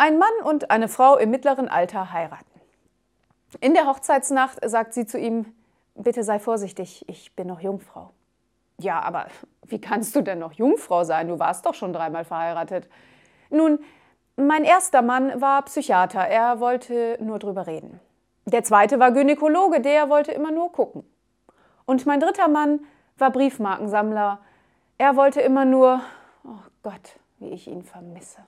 Ein Mann und eine Frau im mittleren Alter heiraten. In der Hochzeitsnacht sagt sie zu ihm, bitte sei vorsichtig, ich bin noch Jungfrau. Ja, aber wie kannst du denn noch Jungfrau sein? Du warst doch schon dreimal verheiratet. Nun, mein erster Mann war Psychiater, er wollte nur drüber reden. Der zweite war Gynäkologe, der wollte immer nur gucken. Und mein dritter Mann war Briefmarkensammler, er wollte immer nur, oh Gott, wie ich ihn vermisse.